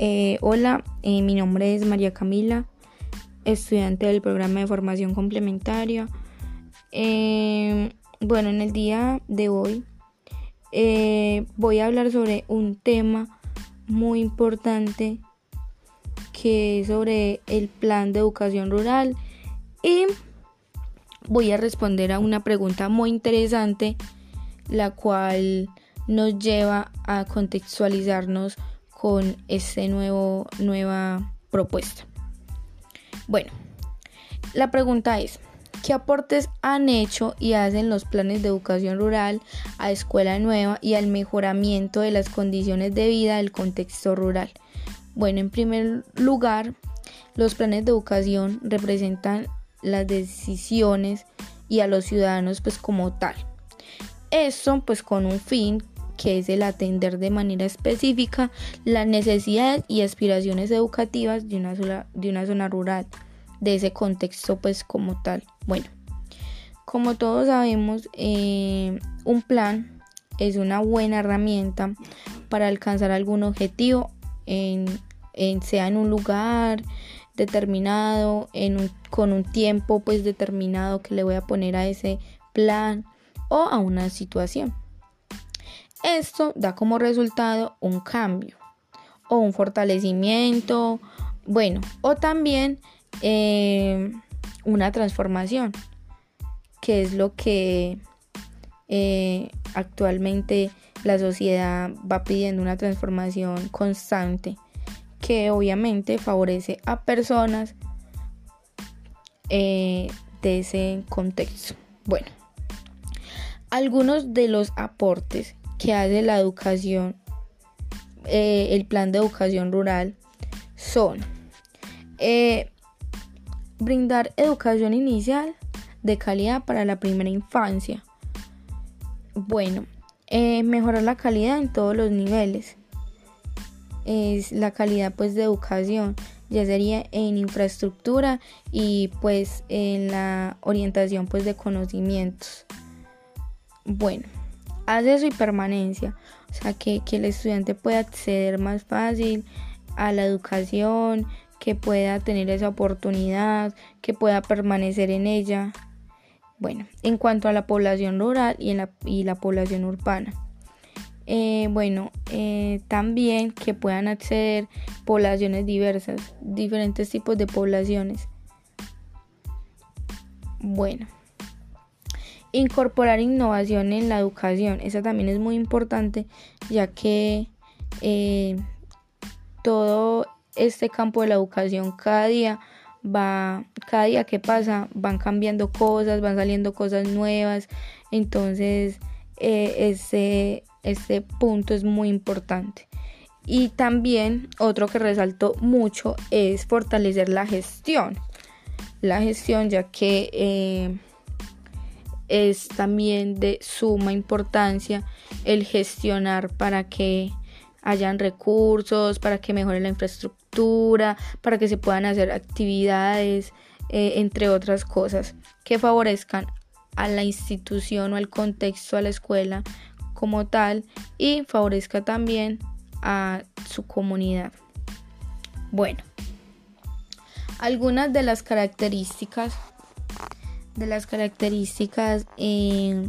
Eh, hola, eh, mi nombre es María Camila, estudiante del programa de formación complementaria. Eh, bueno, en el día de hoy voy a hablar sobre un tema muy importante que es sobre el plan de educación rural y voy a responder a una pregunta muy interesante la cual nos lleva a contextualizarnos con esta nueva propuesta. Bueno, la pregunta es, ¿qué aportes han hecho y hacen los planes de educación rural a escuela nueva y al mejoramiento de las condiciones de vida del contexto rural? Bueno, en primer lugar, los planes de educación representan las decisiones y a los ciudadanos pues como tal. Esto pues con un fin que es el atender de manera específica las necesidades y aspiraciones educativas de una, de una zona rural, de ese contexto pues como tal. Bueno, como todos sabemos, eh, un plan es una buena herramienta para alcanzar algún objetivo, en, sea en un lugar determinado, en con un tiempo pues determinado que le voy a poner a ese plan o a una situación. Esto da como resultado un cambio o un fortalecimiento, bueno, o también eh, una transformación, que es lo que eh, actualmente la sociedad va pidiendo una transformación constante que obviamente favorece a personas eh, de ese contexto. Bueno, algunos de los aportes que hace la educación, eh, el plan de educación rural, son eh, brindar educación inicial de calidad para la primera infancia. Bueno, eh, mejorar la calidad en todos los niveles. Es la calidad pues de educación, ya sería en infraestructura y pues en la orientación pues de conocimientos. Bueno, acceso y permanencia, o sea, que, el estudiante pueda acceder más fácil a la educación, que pueda tener esa oportunidad, que pueda permanecer en ella. Bueno, en cuanto a la población rural y, en la, y la población urbana. Eh, bueno, eh, también que puedan acceder poblaciones diversas, diferentes tipos de poblaciones. Bueno. Incorporar innovación en la educación, esa también es muy importante ya que eh, todo este campo de la educación cada día va, cada día que pasa van cambiando cosas, van saliendo cosas nuevas, entonces eh, ese, ese punto es muy importante. Y también otro que resaltó mucho es fortalecer la gestión. La gestión ya que eh, es también de suma importancia el gestionar para que hayan recursos, para que mejore la infraestructura, para que se puedan hacer actividades, eh, entre otras cosas, que favorezcan a la institución o al contexto, a la escuela como tal y favorezca también a su comunidad. Bueno, algunas de las características de las características eh,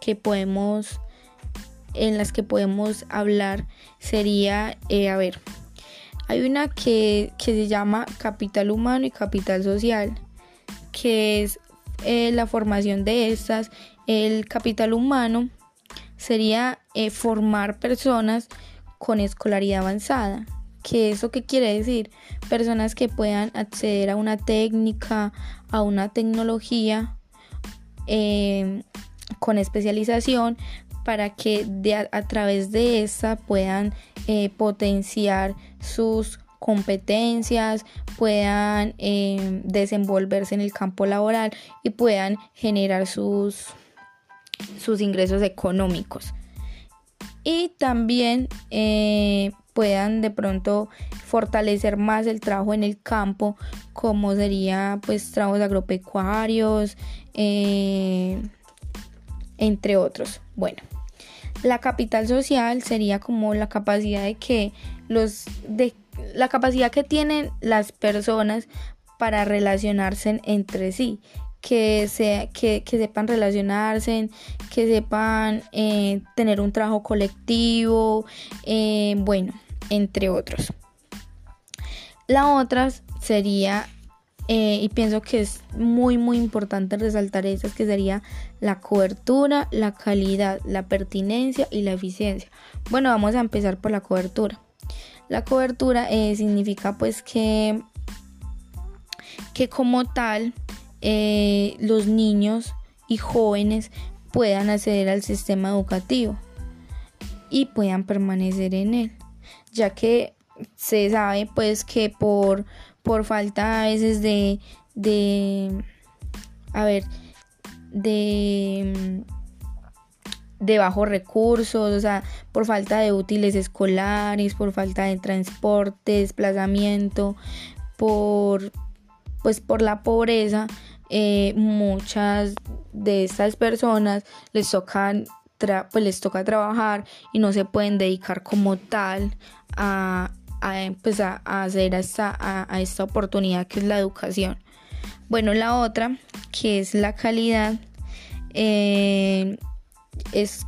que podemos en las que podemos hablar sería eh, a ver hay una que, se llama capital humano y capital social que es eh, la formación de estas. El capital humano sería formar personas con escolaridad avanzada ¿Qué eso qué quiere decir? Personas que puedan acceder a una técnica, a una tecnología eh, con especialización para que a, través de esa puedan eh, potenciar sus competencias, puedan eh, desenvolverse en el campo laboral y puedan generar sus, sus ingresos económicos. Y también puedan de pronto fortalecer más el trabajo en el campo, como sería pues trabajos agropecuarios, eh, entre otros. Bueno, la capital social sería como la capacidad de que los de la capacidad que tienen las personas para relacionarse entre sí, que, que, sepan relacionarse, que sepan eh, tener un trabajo colectivo, eh, bueno, entre otros. La otra sería, eh, y pienso que es muy, muy importante resaltar esas, que sería la cobertura, la calidad, la pertinencia y la eficiencia. Bueno, vamos a empezar por la cobertura. La cobertura significa pues que que como tal eh, los niños y jóvenes puedan acceder al sistema educativo y puedan permanecer en él, ya que se sabe pues que por, por falta a veces de, de a ver, de de bajos recursos, o sea, por falta de útiles escolares, por falta de transporte, desplazamiento, por pues por la pobreza eh, muchas de estas personas les tocan pues les toca trabajar y no se pueden dedicar como tal a, a, pues a, hacer esta, a, esta oportunidad que es la educación. Bueno, la otra, que es la calidad, eh, es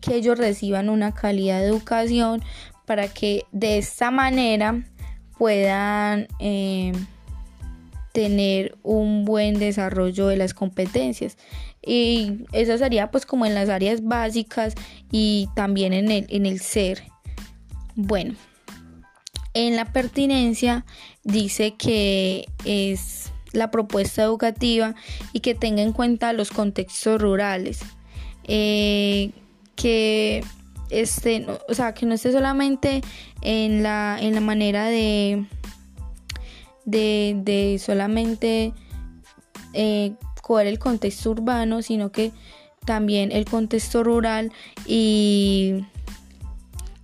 que ellos reciban una calidad de educación para que de esta manera puedan eh, tener un buen desarrollo de las competencias. Y eso sería pues como en las áreas básicas y también en el, en el ser. Bueno en la pertinencia dice que es la propuesta educativa y que tenga en cuenta los contextos rurales. Eh, que este o sea que no esté solamente en la en la manera de de, solamente eh, coger el contexto urbano, sino que también el contexto rural y,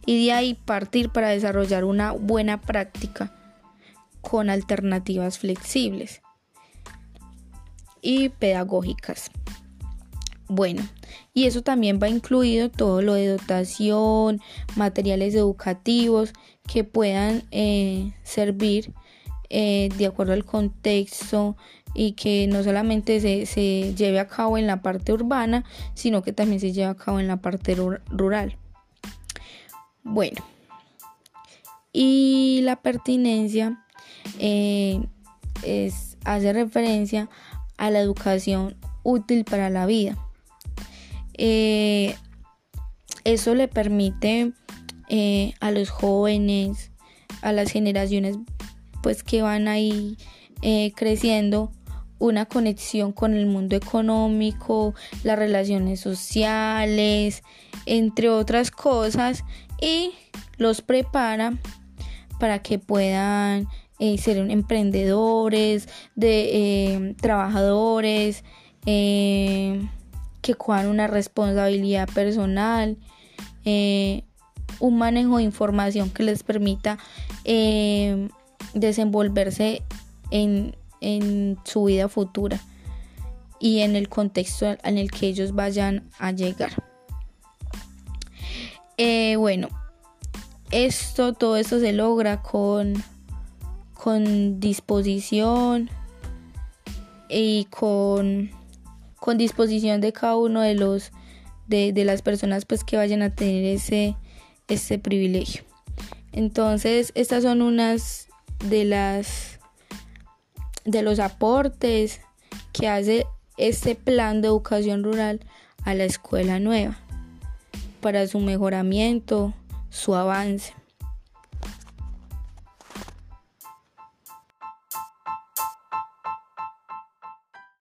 y de ahí partir para desarrollar una buena práctica con alternativas flexibles y pedagógicas. Bueno, y eso también va incluido todo lo de dotación, materiales educativos que puedan eh, servir eh, de acuerdo al contexto y que no solamente se, lleve a cabo en la parte urbana, sino que también se lleve a cabo en la parte rural. Bueno, y la pertinencia eh, es, hace referencia a la educación útil para la vida. Eh, eso le permite a los jóvenes, a las generaciones pues que van ahí eh, creciendo una conexión con el mundo económico, las relaciones sociales, entre otras cosas, y los prepara para que puedan eh, ser emprendedores, de eh, trabajadores, que cojan una responsabilidad personal, un manejo de información que les permita desenvolverse en, su vida futura y en el contexto en el que ellos vayan a llegar. Eh, bueno, esto, todo esto se logra con, con disposición y con, con disposición de cada uno de los de, de, las personas pues que vayan a tener ese, ese privilegio. Entonces, estas son unas de las de los aportes que hace este plan de educación rural a la escuela nueva para su mejoramiento, su avance.